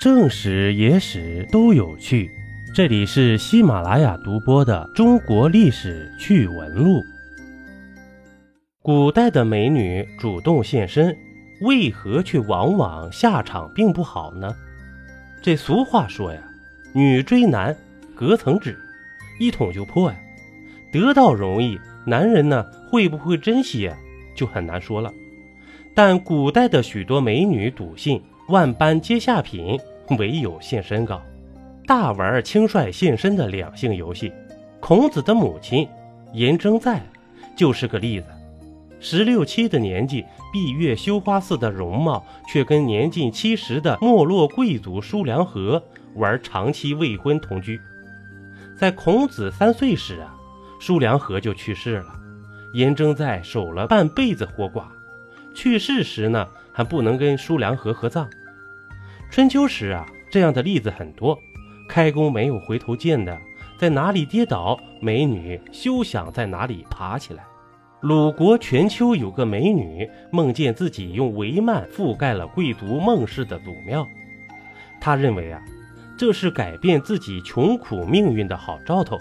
正史、野史都有趣，这里是喜马拉雅独播的《中国历史趣闻录》。古代的美女主动现身，为何却往往下场并不好呢？这俗话说呀，“女追男隔层纸，一捅就破呀。”得到容易，男人呢会不会珍惜呀，就很难说了。但古代的许多美女笃信“万般皆下品”。唯有献身高，大玩轻率献身的两性游戏。孔子的母亲颜征在就是个例子。十六七的年纪，闭月羞花似的容貌，却跟年近七十的没落贵族叔良和玩长期未婚同居。在孔子三岁时啊，叔良和就去世了，颜征在守了半辈子活寡。去世时呢，还不能跟叔良和合葬。春秋时啊，这样的例子很多。开弓没有回头箭的，在哪里跌倒，美女休想在哪里爬起来。鲁国全丘有个美女，梦见自己用帷幔覆盖了贵族孟氏的祖庙。她认为啊，这是改变自己穷苦命运的好兆头，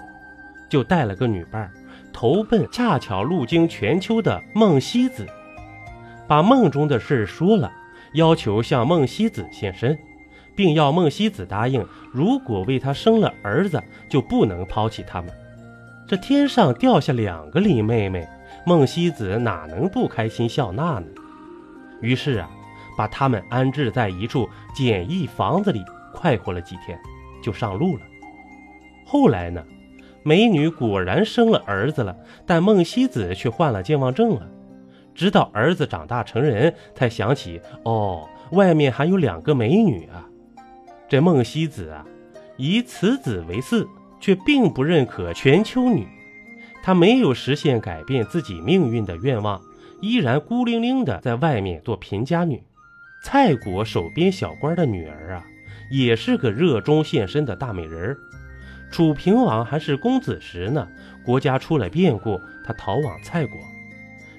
就带了个女伴，投奔恰巧路经全丘的孟西子，把梦中的事说了。要求向孟西子献身，并要孟西子答应，如果为他生了儿子，就不能抛弃他们。这天上掉下两个林妹妹，孟西子哪能不开心笑纳呢？于是啊，把他们安置在一处简易房子里，快活了几天，就上路了。后来呢，美女果然生了儿子了，但孟西子却患了健忘症了。直到儿子长大成人，才想起哦，外面还有两个美女啊。这孟西子啊，以此子为嗣，却并不认可全秋女。她没有实现改变自己命运的愿望，依然孤零零的在外面做贫家女。蔡国守边小官的女儿啊，也是个热衷献身的大美人。楚平王还是公子时呢，国家出了变故，他逃往蔡国。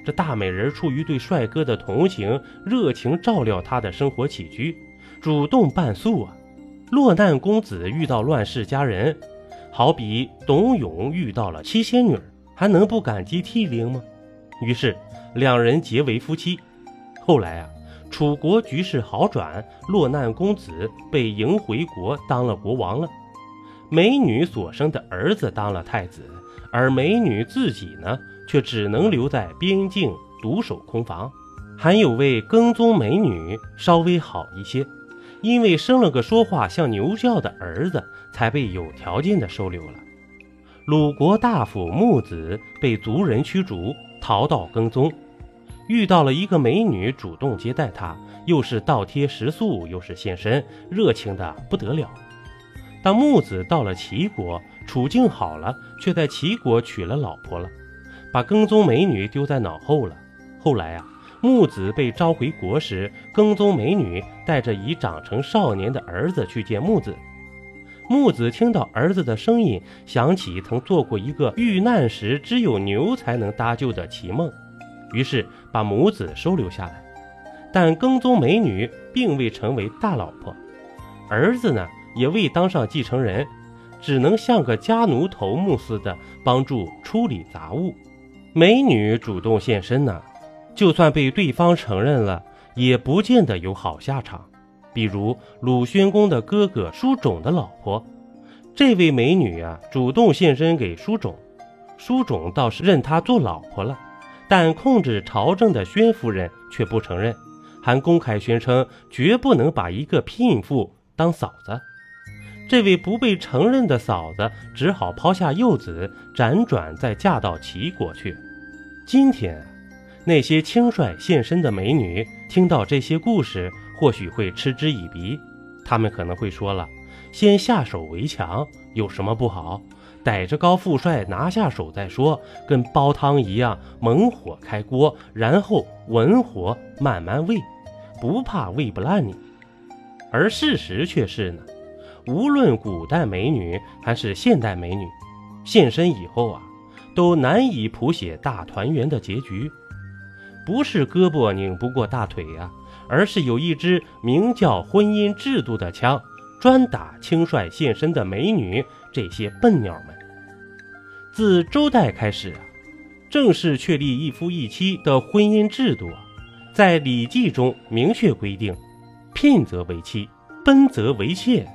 这大美人出于对帅哥的同情，热情照料他的生活起居，主动伴宿啊。落难公子遇到乱世佳人，好比董永遇到了七仙女，还能不感激涕零吗？于是两人结为夫妻。后来啊，楚国局势好转，落难公子被迎回国当了国王了，美女所生的儿子当了太子，而美女自己呢？却只能留在边境独守空房。还有位跟踪美女稍微好一些，因为生了个说话像牛叫的儿子，才被有条件的收留了。鲁国大夫木子被族人驱逐，逃到跟踪，遇到了一个美女，主动接待他，又是倒贴食宿，又是献身，热情的不得了。当木子到了齐国，处境好了，却在齐国娶了老婆了。把跟踪美女丢在脑后了。后来啊，木子被召回国时，跟踪美女带着已长成少年的儿子去见木子。木子听到儿子的声音，想起曾做过一个遇难时只有牛才能搭救的奇梦，于是把母子收留下来。但跟踪美女并未成为大老婆，儿子呢也未当上继承人，只能像个家奴头目似的帮助处理杂物。美女主动现身呢，就算被对方承认了，也不见得有好下场。比如鲁宣公的哥哥叔种的老婆，这位美女啊，主动现身给叔种，叔种倒是认她做老婆了，但控制朝政的宣夫人却不承认，还公开宣称绝不能把一个聘妇当嫂子。这位不被承认的嫂子只好抛下幼子，辗转再嫁到齐国去。今天，那些轻率现身的美女听到这些故事，或许会嗤之以鼻。他们可能会说了：“先下手为强有什么不好？逮着高富帅拿下手再说，跟煲汤一样，猛火开锅，然后文火慢慢煨，不怕煨不烂你。”而事实却是呢。无论古代美女还是现代美女，现身以后啊，都难以谱写大团圆的结局。不是胳膊拧不过大腿呀，而是有一支名叫婚姻制度的枪，专打轻率现身的美女这些笨鸟们。自周代开始啊，正式确立一夫一妻的婚姻制度啊，在《礼记》中明确规定：聘则为妻，奔则为妾。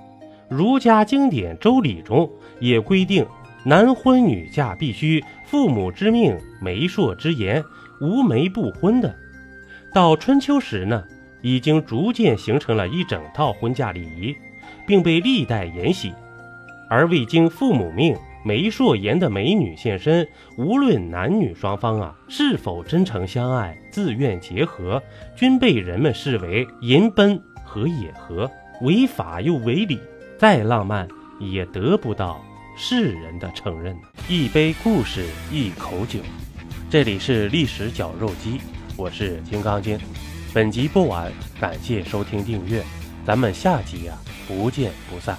儒家经典《周礼》中也规定，男婚女嫁必须父母之命、媒妁之言，无媒不婚的。到春秋时呢？已经逐渐形成了一整套婚嫁礼仪，并被历代沿袭。而未经父母命、媒妁言的美女现身，无论男女双方啊是否真诚相爱、自愿结合，均被人们视为淫奔和野合，违法又违礼。再浪漫，也得不到世人的承认。一杯故事，一口酒。这里是历史绞肉机，我是金刚经。本集播完，感谢收听订阅，咱们下集呀不见不散。